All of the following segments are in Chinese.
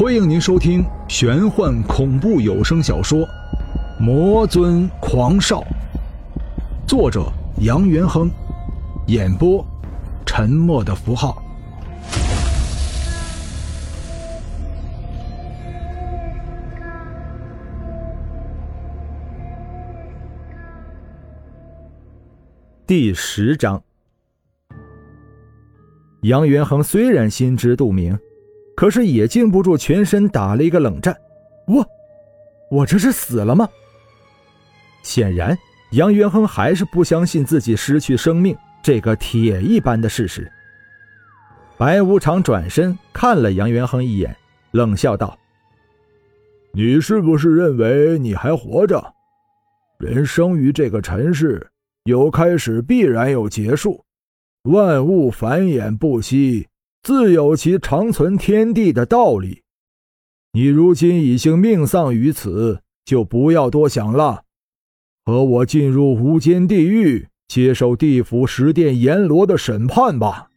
欢迎您收听玄幻恐怖有声小说《魔尊狂少》，作者杨元亨，演播沉默的符号。第十章，杨元亨虽然心知肚明，可是也禁不住全身打了一个冷战。我，我这是死了吗？显然，杨元亨还是不相信自己失去生命这个铁一般的事实。白无常转身看了杨元亨一眼，冷笑道：“你是不是认为你还活着？人生于这个尘世。”有开始，必然有结束。万物繁衍不息，自有其长存天地的道理。你如今已经命丧于此，就不要多想了，和我进入无间地狱，接受地府十殿阎罗的审判吧。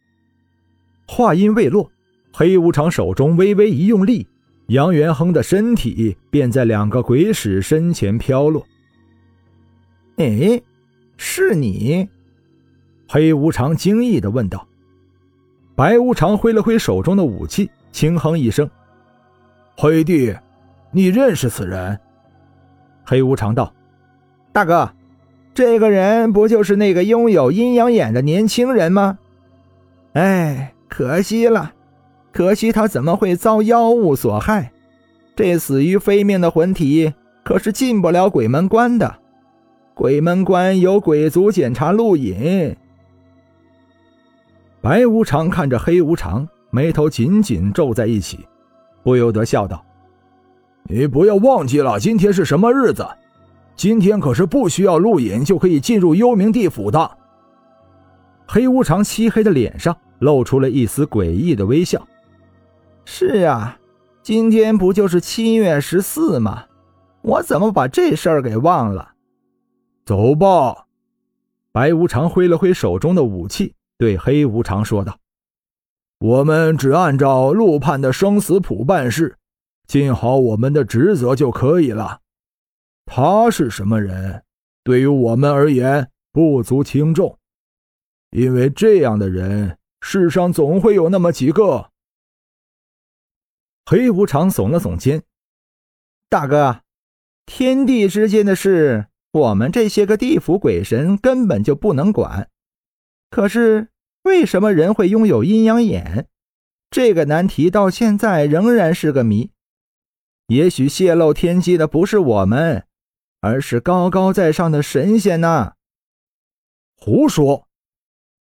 话音未落，黑无常手中微微一用力，杨元亨的身体便在两个鬼使身前飘落。哎。是你，黑无常惊异的问道。白无常挥了挥手中的武器，轻哼一声：“黑弟，你认识此人？”黑无常道：“大哥，这个人不就是那个拥有阴阳眼的年轻人吗？哎，可惜了，可惜他怎么会遭妖物所害？这死于非命的魂体可是进不了鬼门关的。”鬼门关有鬼族检查录影。白无常看着黑无常，眉头紧紧皱在一起，不由得笑道：“你不要忘记了，今天是什么日子？今天可是不需要录影就可以进入幽冥地府的。”黑无常漆黑的脸上露出了一丝诡异的微笑。“是啊，今天不就是七月十四吗？我怎么把这事儿给忘了？”走吧，白无常挥了挥手中的武器，对黑无常说道：“我们只按照陆判的生死谱办事，尽好我们的职责就可以了。他是什么人，对于我们而言不足轻重，因为这样的人世上总会有那么几个。”黑无常耸了耸肩：“大哥，天地之间的事。”我们这些个地府鬼神根本就不能管，可是为什么人会拥有阴阳眼？这个难题到现在仍然是个谜。也许泄露天机的不是我们，而是高高在上的神仙呢？胡说！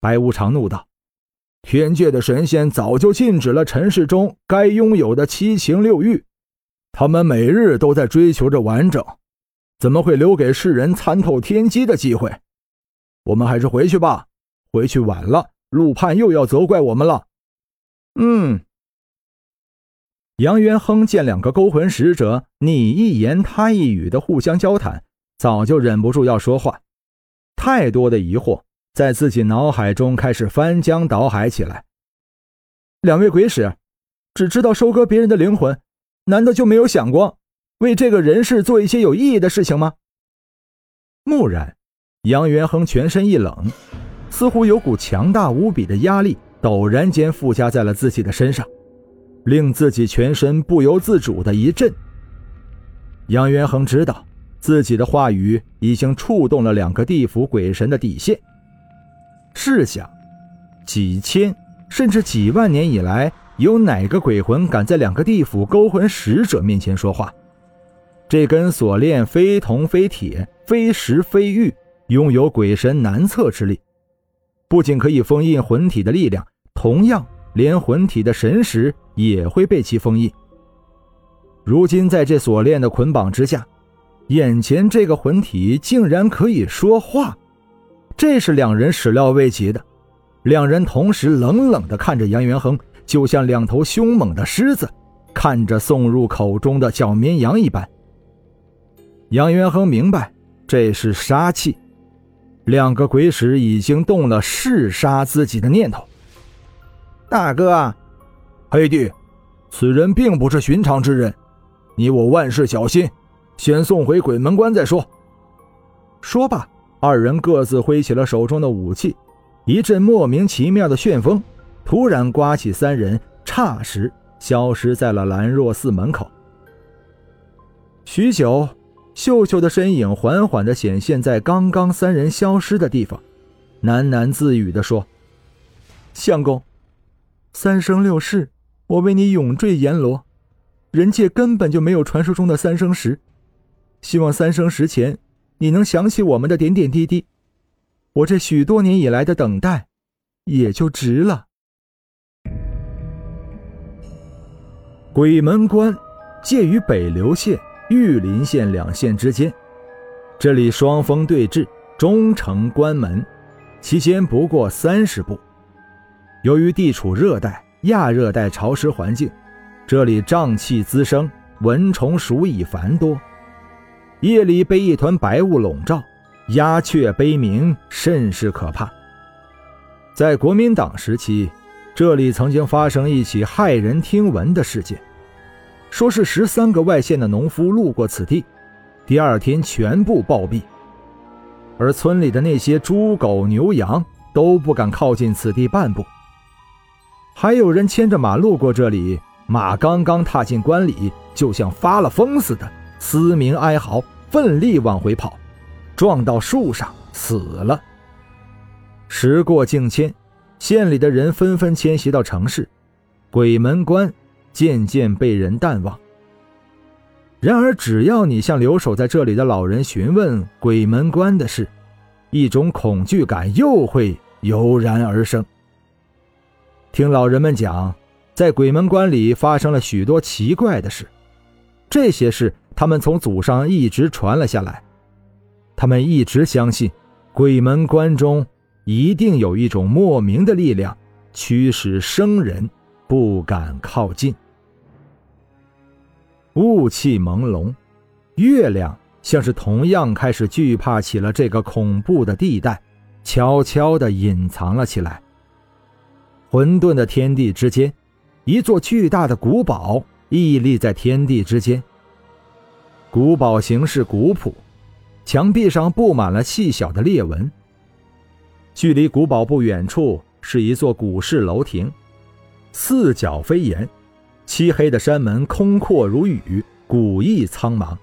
白无常怒道：“天界的神仙早就禁止了尘世中该拥有的七情六欲，他们每日都在追求着完整。”怎么会留给世人参透天机的机会？我们还是回去吧，回去晚了，陆判又要责怪我们了。嗯。杨元亨见两个勾魂使者你一言他一语的互相交谈，早就忍不住要说话。太多的疑惑在自己脑海中开始翻江倒海起来。两位鬼使，只知道收割别人的灵魂，难道就没有想过？为这个人世做一些有意义的事情吗？蓦然，杨元亨全身一冷，似乎有股强大无比的压力陡然间附加在了自己的身上，令自己全身不由自主的一震。杨元亨知道自己的话语已经触动了两个地府鬼神的底线。试想，几千甚至几万年以来，有哪个鬼魂敢在两个地府勾魂使者面前说话？这根锁链非铜非铁，非石非玉，拥有鬼神难测之力，不仅可以封印魂体的力量，同样连魂体的神识也会被其封印。如今在这锁链的捆绑之下，眼前这个魂体竟然可以说话，这是两人始料未及的。两人同时冷冷地看着杨元亨，就像两头凶猛的狮子看着送入口中的小绵羊一般。杨元亨明白，这是杀气，两个鬼使已经动了弑杀自己的念头。大哥，黑弟，此人并不是寻常之人，你我万事小心，先送回鬼门关再说。说罢，二人各自挥起了手中的武器，一阵莫名其妙的旋风突然刮起，三人霎时消失在了兰若寺门口。许久，秀秀的身影缓缓地显现在刚刚三人消失的地方，喃喃自语地说：“相公，三生六世，我为你永坠阎罗，人界根本就没有传说中的三生石。希望三生石前，你能想起我们的点点滴滴，我这许多年以来的等待，也就值了。”鬼门关，介于北流县。玉林县两县之间，这里双峰对峙，终城关门，其间不过三十步。由于地处热带、亚热带潮湿环境，这里瘴气滋生，蚊虫鼠蚁繁多。夜里被一团白雾笼罩，鸦雀悲鸣，甚是可怕。在国民党时期，这里曾经发生一起骇人听闻的事件。说是十三个外县的农夫路过此地，第二天全部暴毙，而村里的那些猪狗牛羊都不敢靠近此地半步。还有人牵着马路过这里，马刚刚踏进关里，就像发了疯似的嘶鸣哀嚎，奋力往回跑，撞到树上死了。时过境迁，县里的人纷纷迁徙到城市，鬼门关。渐渐被人淡忘。然而，只要你向留守在这里的老人询问鬼门关的事，一种恐惧感又会油然而生。听老人们讲，在鬼门关里发生了许多奇怪的事，这些事他们从祖上一直传了下来。他们一直相信，鬼门关中一定有一种莫名的力量，驱使生人不敢靠近。雾气朦胧，月亮像是同样开始惧怕起了这个恐怖的地带，悄悄地隐藏了起来。混沌的天地之间，一座巨大的古堡屹立在天地之间。古堡形式古朴，墙壁上布满了细小的裂纹。距离古堡不远处是一座古式楼亭，四角飞檐。漆黑的山门空阔如雨，古意苍茫。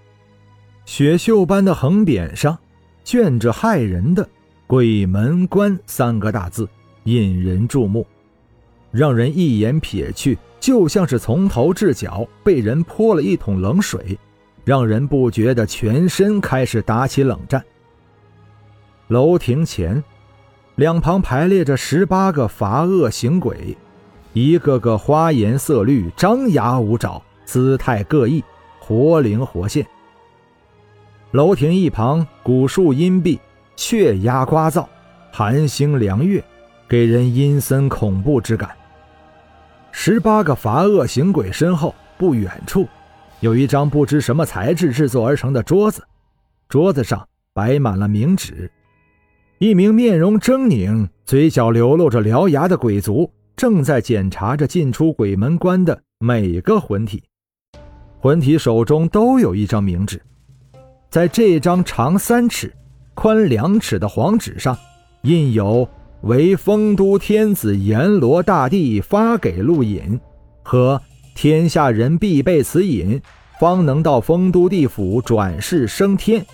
雪绣般的横匾上，镌着骇人的“鬼门关”三个大字，引人注目，让人一眼瞥去，就像是从头至脚被人泼了一桶冷水，让人不觉得全身开始打起冷战。楼亭前，两旁排列着十八个罚恶行鬼。一个个花颜色绿，张牙舞爪，姿态各异，活灵活现。楼亭一旁，古树阴蔽，雀鸦呱噪，寒星凉月，给人阴森恐怖之感。十八个罚恶行鬼身后，不远处，有一张不知什么材质制作而成的桌子，桌子上摆满了冥纸。一名面容狰狞、嘴角流露着獠牙的鬼族。正在检查着进出鬼门关的每个魂体，魂体手中都有一张冥纸，在这张长三尺、宽两尺的黄纸上，印有“为丰都天子阎罗大帝发给路引”和“天下人必备此引，方能到丰都地府转世升天”。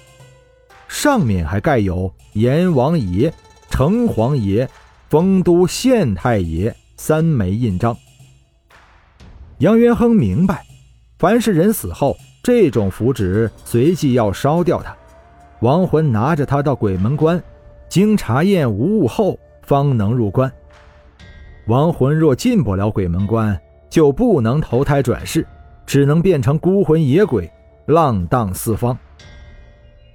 上面还盖有阎王爷、城隍爷、丰都县太爷。三枚印章。杨元亨明白，凡是人死后，这种符纸随即要烧掉它，亡魂拿着它到鬼门关，经查验无误后，方能入关。亡魂若进不了鬼门关，就不能投胎转世，只能变成孤魂野鬼，浪荡四方。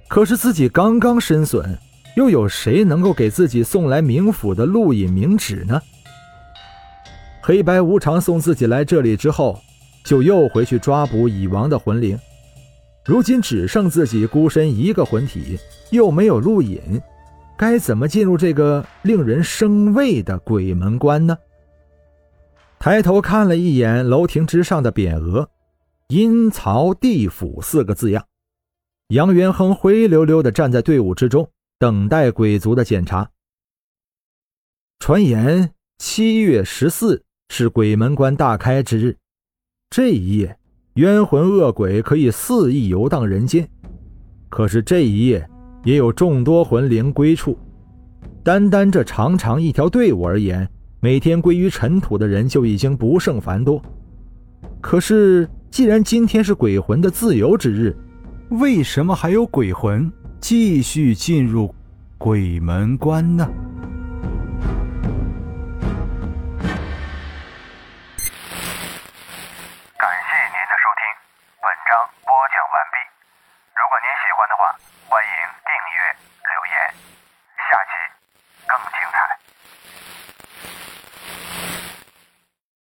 可是自己刚刚身损，又有谁能够给自己送来冥府的录引冥纸呢？黑白无常送自己来这里之后，就又回去抓捕已亡的魂灵。如今只剩自己孤身一个魂体，又没有路引，该怎么进入这个令人生畏的鬼门关呢？抬头看了一眼楼亭之上的匾额，“阴曹地府”四个字样。杨元亨灰溜溜地站在队伍之中，等待鬼族的检查。传言七月十四是鬼门关大开之日，这一夜冤魂恶鬼可以肆意游荡人间。可是这一夜也有众多魂灵归处。单单这长长一条队伍而言，每天归于尘土的人就已经不胜繁多。可是，既然今天是鬼魂的自由之日，为什么还有鬼魂继续进入鬼门关呢？